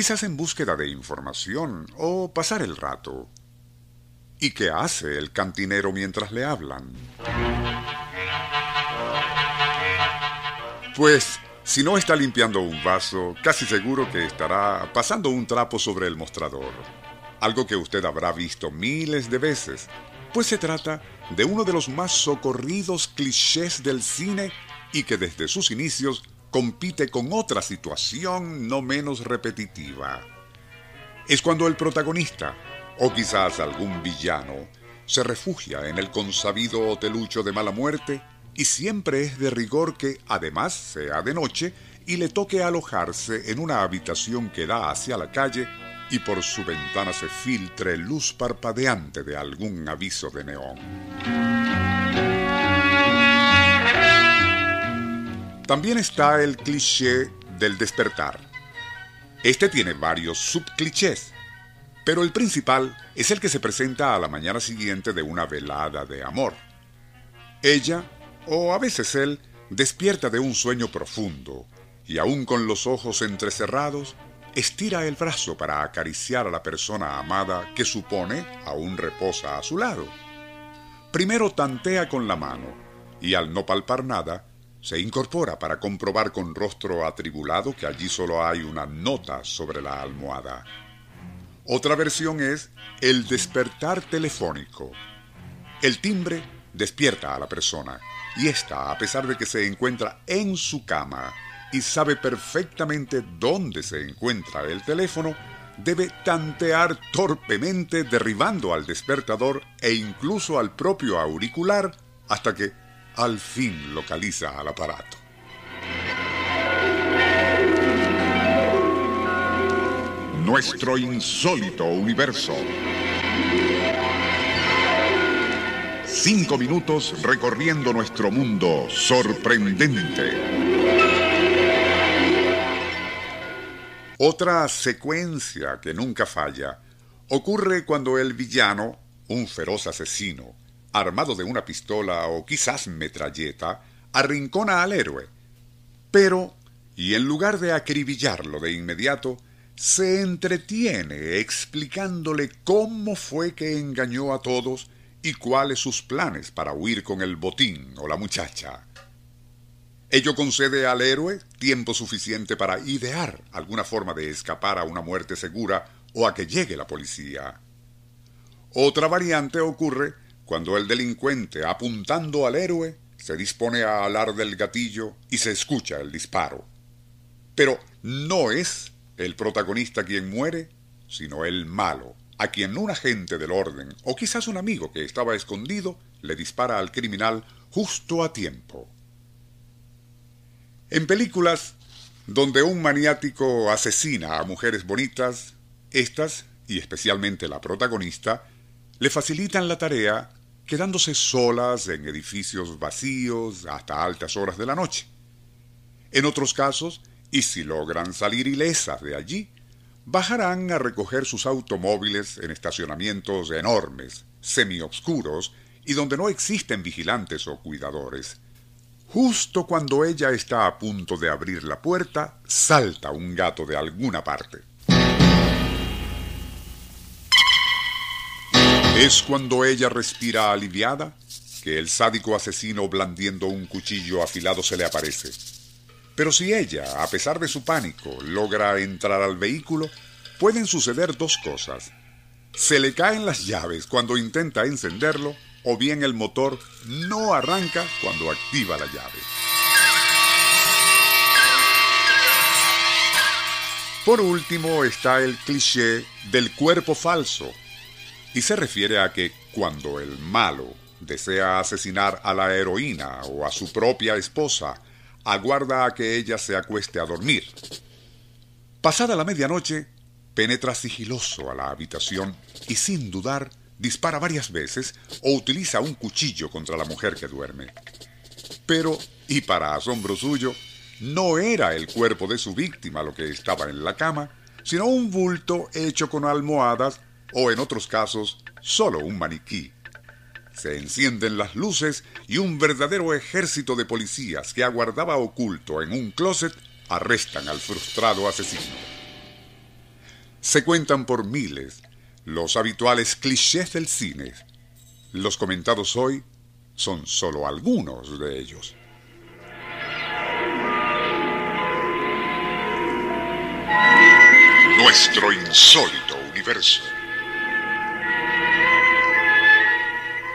quizás en búsqueda de información o pasar el rato. ¿Y qué hace el cantinero mientras le hablan? Pues, si no está limpiando un vaso, casi seguro que estará pasando un trapo sobre el mostrador. Algo que usted habrá visto miles de veces, pues se trata de uno de los más socorridos clichés del cine y que desde sus inicios compite con otra situación no menos repetitiva. Es cuando el protagonista, o quizás algún villano, se refugia en el consabido hotelucho de mala muerte y siempre es de rigor que además sea de noche y le toque alojarse en una habitación que da hacia la calle y por su ventana se filtre luz parpadeante de algún aviso de neón. También está el cliché del despertar. Este tiene varios subclichés, pero el principal es el que se presenta a la mañana siguiente de una velada de amor. Ella, o a veces él, despierta de un sueño profundo y aún con los ojos entrecerrados, estira el brazo para acariciar a la persona amada que supone aún reposa a su lado. Primero tantea con la mano y al no palpar nada, se incorpora para comprobar con rostro atribulado que allí solo hay una nota sobre la almohada. Otra versión es el despertar telefónico. El timbre despierta a la persona y ésta, a pesar de que se encuentra en su cama y sabe perfectamente dónde se encuentra el teléfono, debe tantear torpemente derribando al despertador e incluso al propio auricular hasta que al fin localiza al aparato. Nuestro insólito universo. Cinco minutos recorriendo nuestro mundo sorprendente. Otra secuencia que nunca falla ocurre cuando el villano, un feroz asesino, armado de una pistola o quizás metralleta, arrincona al héroe. Pero, y en lugar de acribillarlo de inmediato, se entretiene explicándole cómo fue que engañó a todos y cuáles sus planes para huir con el botín o la muchacha. Ello concede al héroe tiempo suficiente para idear alguna forma de escapar a una muerte segura o a que llegue la policía. Otra variante ocurre cuando el delincuente, apuntando al héroe, se dispone a alar del gatillo y se escucha el disparo. Pero no es el protagonista quien muere, sino el malo, a quien un agente del orden, o quizás un amigo que estaba escondido, le dispara al criminal justo a tiempo. En películas donde un maniático asesina a mujeres bonitas, estas, y especialmente la protagonista, le facilitan la tarea quedándose solas en edificios vacíos hasta altas horas de la noche. En otros casos, y si logran salir ilesas de allí, bajarán a recoger sus automóviles en estacionamientos enormes, semioscuros y donde no existen vigilantes o cuidadores. Justo cuando ella está a punto de abrir la puerta, salta un gato de alguna parte. Es cuando ella respira aliviada que el sádico asesino blandiendo un cuchillo afilado se le aparece. Pero si ella, a pesar de su pánico, logra entrar al vehículo, pueden suceder dos cosas. Se le caen las llaves cuando intenta encenderlo o bien el motor no arranca cuando activa la llave. Por último está el cliché del cuerpo falso, y se refiere a que cuando el malo desea asesinar a la heroína o a su propia esposa, aguarda a que ella se acueste a dormir. Pasada la medianoche, penetra sigiloso a la habitación y sin dudar dispara varias veces o utiliza un cuchillo contra la mujer que duerme. Pero, y para asombro suyo, no era el cuerpo de su víctima lo que estaba en la cama, sino un bulto hecho con almohadas o en otros casos solo un maniquí. Se encienden las luces y un verdadero ejército de policías que aguardaba oculto en un closet arrestan al frustrado asesino. Se cuentan por miles los habituales clichés del cine. Los comentados hoy son solo algunos de ellos. Nuestro insólito universo.